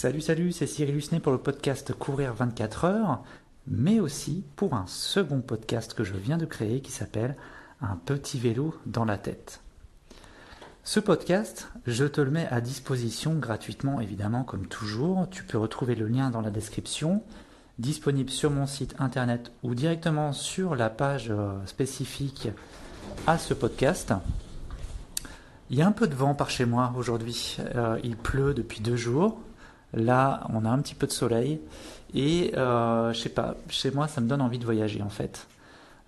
Salut, salut, c'est Cyril Husnet pour le podcast Courir 24 heures, mais aussi pour un second podcast que je viens de créer qui s'appelle Un petit vélo dans la tête. Ce podcast, je te le mets à disposition gratuitement, évidemment, comme toujours. Tu peux retrouver le lien dans la description, disponible sur mon site internet ou directement sur la page euh, spécifique à ce podcast. Il y a un peu de vent par chez moi aujourd'hui. Euh, il pleut depuis deux jours. Là, on a un petit peu de soleil. Et euh, je sais pas, chez moi, ça me donne envie de voyager en fait.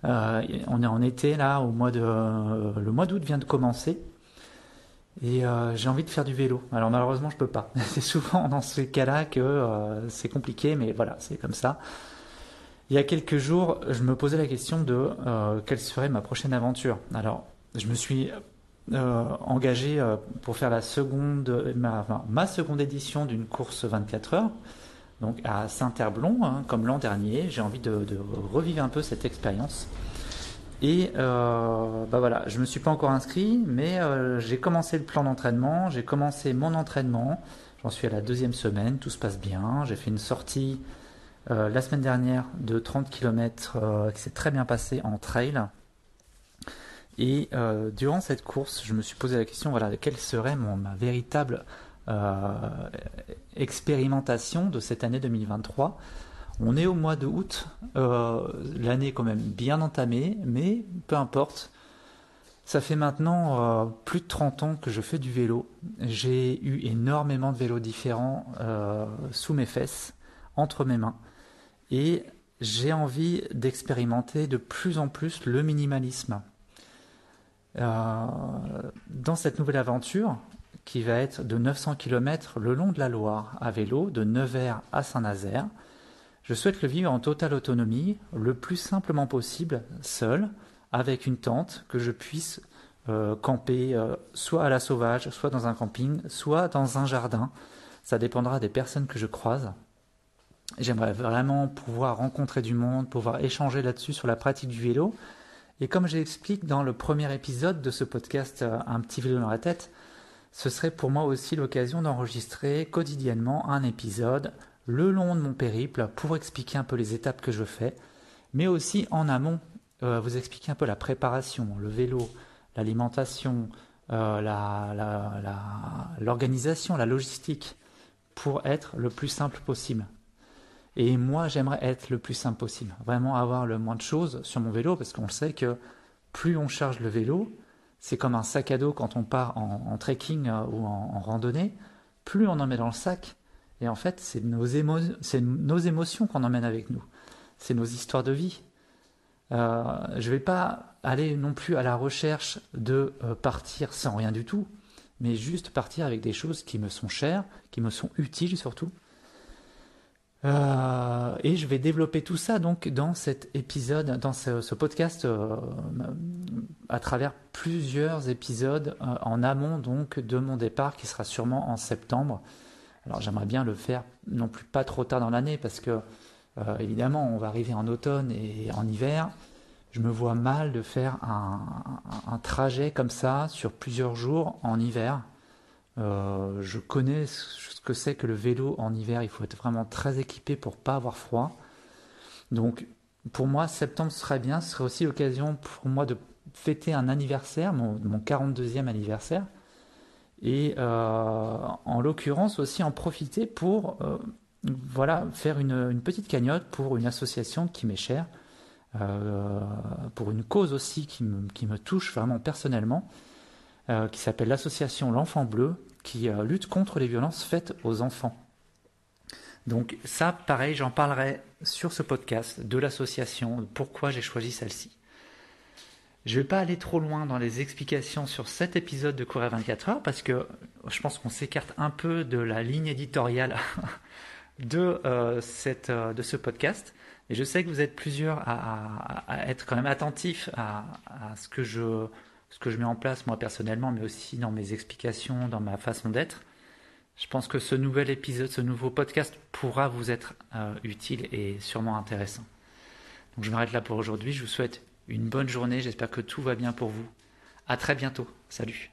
Euh, on est en été là, au mois de, le mois d'août vient de commencer. Et euh, j'ai envie de faire du vélo. Alors malheureusement, je peux pas. C'est souvent dans ces cas-là que euh, c'est compliqué, mais voilà, c'est comme ça. Il y a quelques jours, je me posais la question de euh, quelle serait ma prochaine aventure. Alors, je me suis euh, engagé euh, pour faire la seconde, ma, seconde édition d'une course 24 heures, donc à Saint-Herblon, hein, comme l'an dernier. J'ai envie de, revivre un peu cette expérience. Et euh, bah voilà, je me suis pas encore inscrit, mais euh, j'ai commencé le plan d'entraînement, j'ai commencé mon entraînement. J'en suis à la deuxième semaine, tout se passe bien. J'ai fait une sortie la semaine dernière de 30 km qui s'est très bien passée en trail. Et euh, durant cette course, je me suis posé la question voilà, quelle serait mon, ma véritable euh, expérimentation de cette année 2023. On est au mois de août, euh, l'année est quand même bien entamée, mais peu importe. Ça fait maintenant euh, plus de 30 ans que je fais du vélo. J'ai eu énormément de vélos différents euh, sous mes fesses, entre mes mains. Et j'ai envie d'expérimenter de plus en plus le minimalisme. Euh, dans cette nouvelle aventure, qui va être de 900 km le long de la Loire à vélo, de Nevers à Saint-Nazaire, je souhaite le vivre en totale autonomie, le plus simplement possible, seul, avec une tente, que je puisse euh, camper euh, soit à la sauvage, soit dans un camping, soit dans un jardin. Ça dépendra des personnes que je croise. J'aimerais vraiment pouvoir rencontrer du monde, pouvoir échanger là-dessus sur la pratique du vélo, et comme j'explique dans le premier épisode de ce podcast euh, Un petit vélo dans la tête, ce serait pour moi aussi l'occasion d'enregistrer quotidiennement un épisode le long de mon périple pour expliquer un peu les étapes que je fais, mais aussi en amont, euh, vous expliquer un peu la préparation, le vélo, l'alimentation, euh, l'organisation, la, logistique, pour être le plus simple possible. Et moi, j'aimerais être le plus simple possible. Vraiment avoir le moins de choses sur mon vélo, parce qu'on sait que plus on charge le vélo, c'est comme un sac à dos quand on part en, trekking euh, ou en, randonnée, plus on en met dans le sac. Et en fait, c'est nos, nos émotions qu'on emmène avec nous. C'est nos histoires de vie. Euh, je ne vais pas aller non plus à la recherche de euh, partir sans rien du tout, mais juste partir avec des choses qui me sont chères, qui me sont utiles surtout. Euh, et je vais développer tout ça donc dans cet épisode, dans ce, podcast, euh, à travers plusieurs épisodes euh, en amont donc de mon départ qui sera sûrement en septembre. Alors j'aimerais bien le faire non plus pas trop tard dans l'année parce que évidemment on va arriver en automne et en hiver. Je me vois mal de faire un trajet comme ça sur plusieurs jours en hiver. Euh, je connais ce que c'est que le vélo en hiver. Il faut être vraiment très équipé pour pas avoir froid. Donc, pour moi, septembre serait bien. Ce serait aussi l'occasion pour moi de fêter un anniversaire, mon, mon 42e anniversaire. Et euh, en l'occurrence aussi en profiter pour euh, voilà, faire une, petite cagnotte pour une association qui m'est chère, pour une cause aussi qui me touche vraiment personnellement. Euh, qui s'appelle l'association L'Enfant Bleu, qui euh, lutte contre les violences faites aux enfants. Donc ça, pareil, j'en parlerai sur ce podcast de l'association, pourquoi j'ai choisi celle-ci. Je ne vais pas aller trop loin dans les explications sur cet épisode de Courir 24 heures parce que je pense qu'on s'écarte un peu de la ligne éditoriale de, euh, de ce podcast. Et je sais que vous êtes plusieurs à, être quand même attentifs à ce que je ce que je mets en place moi personnellement, mais aussi dans mes explications, dans ma façon d'être. Je pense que ce nouvel épisode, ce nouveau podcast pourra vous être euh, utile et sûrement intéressant. Donc je m'arrête là pour aujourd'hui. Je vous souhaite une bonne journée. J'espère que tout va bien pour vous. À très bientôt. Salut.